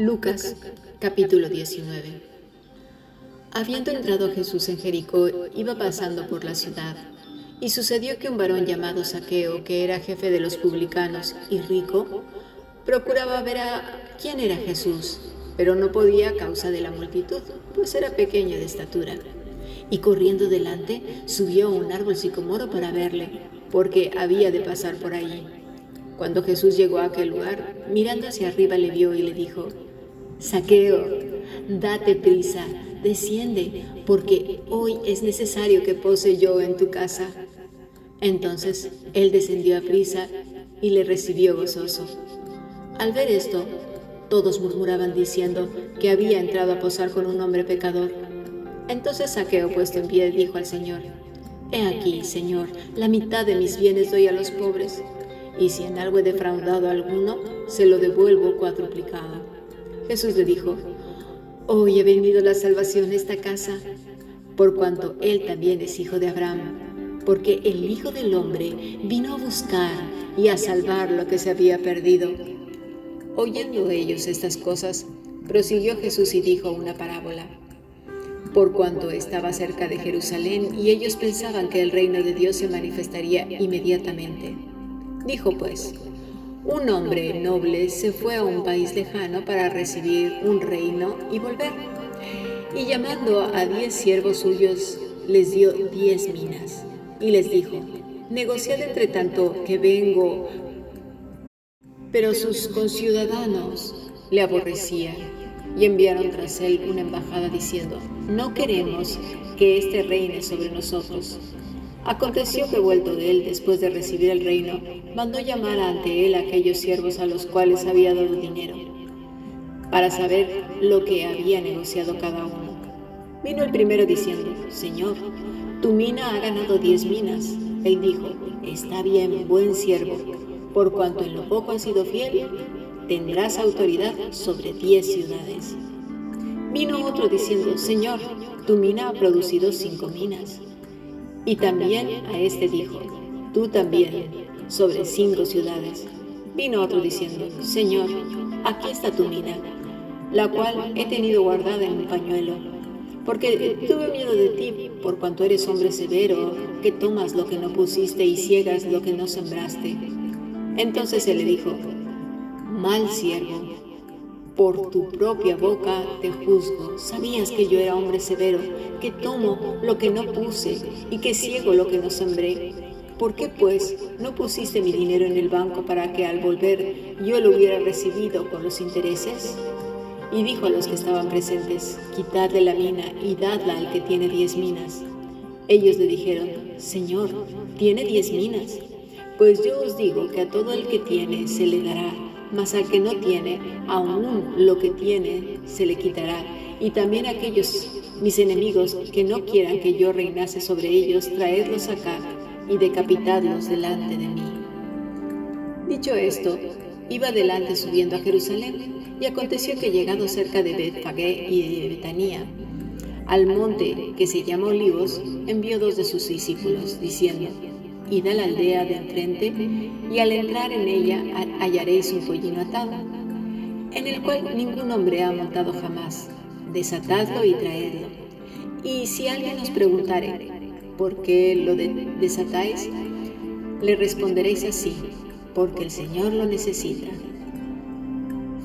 Lucas capítulo 19 Habiendo entrado Jesús en Jericó, iba pasando por la ciudad, y sucedió que un varón llamado Saqueo, que era jefe de los publicanos y rico, procuraba ver a quién era Jesús, pero no podía a causa de la multitud, pues era pequeño de estatura. Y corriendo delante, subió a un árbol sicomoro para verle, porque había de pasar por allí. Cuando Jesús llegó a aquel lugar, mirando hacia arriba le vio y le dijo, Saqueo, date prisa, desciende, porque hoy es necesario que pose yo en tu casa. Entonces él descendió a prisa y le recibió gozoso. Al ver esto, todos murmuraban diciendo que había entrado a posar con un hombre pecador. Entonces Saqueo, puesto en pie, dijo al Señor, He aquí, Señor, la mitad de mis bienes doy a los pobres, y si en algo he defraudado a alguno, se lo devuelvo cuadruplicado. Jesús le dijo, Hoy he venido la salvación a esta casa, por cuanto él también es hijo de Abraham, porque el Hijo del Hombre vino a buscar y a salvar lo que se había perdido. Oyendo ellos estas cosas, prosiguió Jesús y dijo una parábola. Por cuanto estaba cerca de Jerusalén y ellos pensaban que el reino de Dios se manifestaría inmediatamente. Dijo pues, un hombre noble se fue a un país lejano para recibir un reino y volver. Y llamando a diez siervos suyos, les dio diez minas. Y les dijo, negociad entre tanto que vengo pero sus conciudadanos le aborrecían y enviaron tras él una embajada diciendo, no queremos que éste reine sobre nosotros. Aconteció que vuelto de él después de recibir el reino, mandó llamar ante él a aquellos siervos a los cuales había dado dinero, para saber lo que había negociado cada uno. Vino el primero diciendo, Señor, tu mina ha ganado diez minas. Él dijo, está bien, buen siervo por cuanto en lo poco has sido fiel, tendrás autoridad sobre diez ciudades. Vino otro diciendo, Señor, tu mina ha producido cinco minas. Y también a este dijo, tú también, sobre cinco ciudades. Vino otro diciendo, Señor, aquí está tu mina, la cual he tenido guardada en un pañuelo, porque tuve miedo de ti, por cuanto eres hombre severo, que tomas lo que no pusiste y ciegas lo que no sembraste. Entonces él le dijo, mal siervo, por tu propia boca te juzgo. Sabías que yo era hombre severo, que tomo lo que no puse y que ciego lo que no sembré. ¿Por qué pues no pusiste mi dinero en el banco para que al volver yo lo hubiera recibido con los intereses? Y dijo a los que estaban presentes, quitadle la mina y dadla al que tiene diez minas. Ellos le dijeron, Señor, tiene diez minas. Pues yo os digo que a todo el que tiene se le dará, mas al que no tiene, aún lo que tiene se le quitará. Y también aquellos mis enemigos que no quieran que yo reinase sobre ellos, traedlos acá y decapitadlos delante de mí. Dicho esto, iba adelante subiendo a Jerusalén, y aconteció que llegado cerca de Betfagé y de Betania, al monte que se llama Olivos, envió dos de sus discípulos, diciendo, id a la aldea de enfrente, y al entrar en ella hallaréis un pollino atado, en el cual ningún hombre ha montado jamás. Desatadlo y traedlo. Y si alguien os preguntare, ¿por qué lo desatáis? Le responderéis así, porque el Señor lo necesita.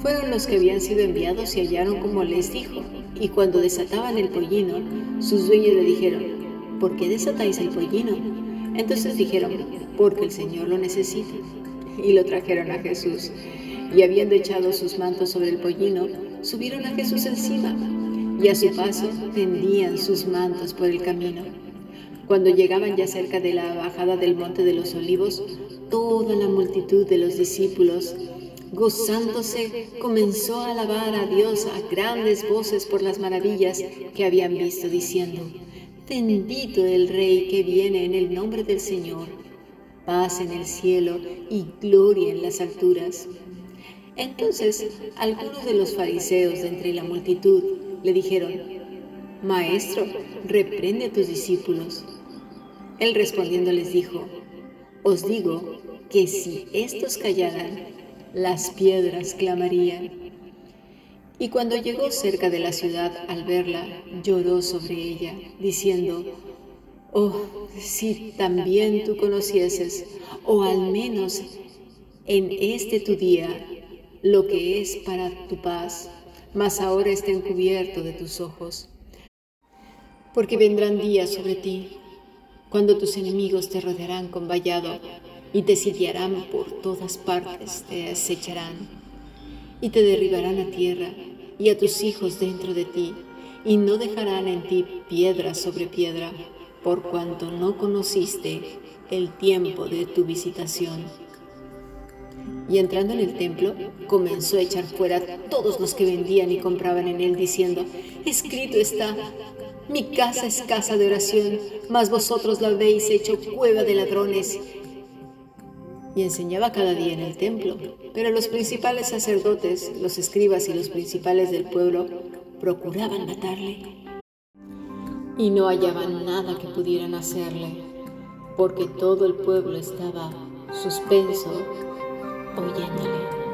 Fueron los que habían sido enviados y hallaron como les dijo, y cuando desataban el pollino, sus dueños le dijeron, ¿por qué desatáis el pollino? Entonces dijeron, porque el Señor lo necesita. Y lo trajeron a Jesús. Y habiendo echado sus mantos sobre el pollino, subieron a Jesús encima. Y a su paso tendían sus mantos por el camino. Cuando llegaban ya cerca de la bajada del monte de los olivos, toda la multitud de los discípulos, gozándose, comenzó a alabar a Dios a grandes voces por las maravillas que habían visto, diciendo, Bendito el Rey que viene en el nombre del Señor, paz en el cielo y gloria en las alturas. Entonces algunos de los fariseos de entre la multitud le dijeron, Maestro, reprende a tus discípulos. Él respondiendo les dijo, Os digo que si estos callaran, las piedras clamarían. Y cuando llegó cerca de la ciudad al verla, lloró sobre ella, diciendo, Oh, si también tú conocieses, o al menos en este tu día, lo que es para tu paz, mas ahora está encubierto de tus ojos. Porque vendrán días sobre ti, cuando tus enemigos te rodearán con vallado y te sitiarán por todas partes, te acecharán y te derribarán a tierra y a tus hijos dentro de ti, y no dejarán en ti piedra sobre piedra, por cuanto no conociste el tiempo de tu visitación. Y entrando en el templo, comenzó a echar fuera a todos los que vendían y compraban en él, diciendo, escrito está, mi casa es casa de oración, mas vosotros la habéis hecho cueva de ladrones y enseñaba cada día en el templo. Pero los principales sacerdotes, los escribas y los principales del pueblo procuraban matarle. Y no hallaban nada que pudieran hacerle, porque todo el pueblo estaba suspenso oyéndole.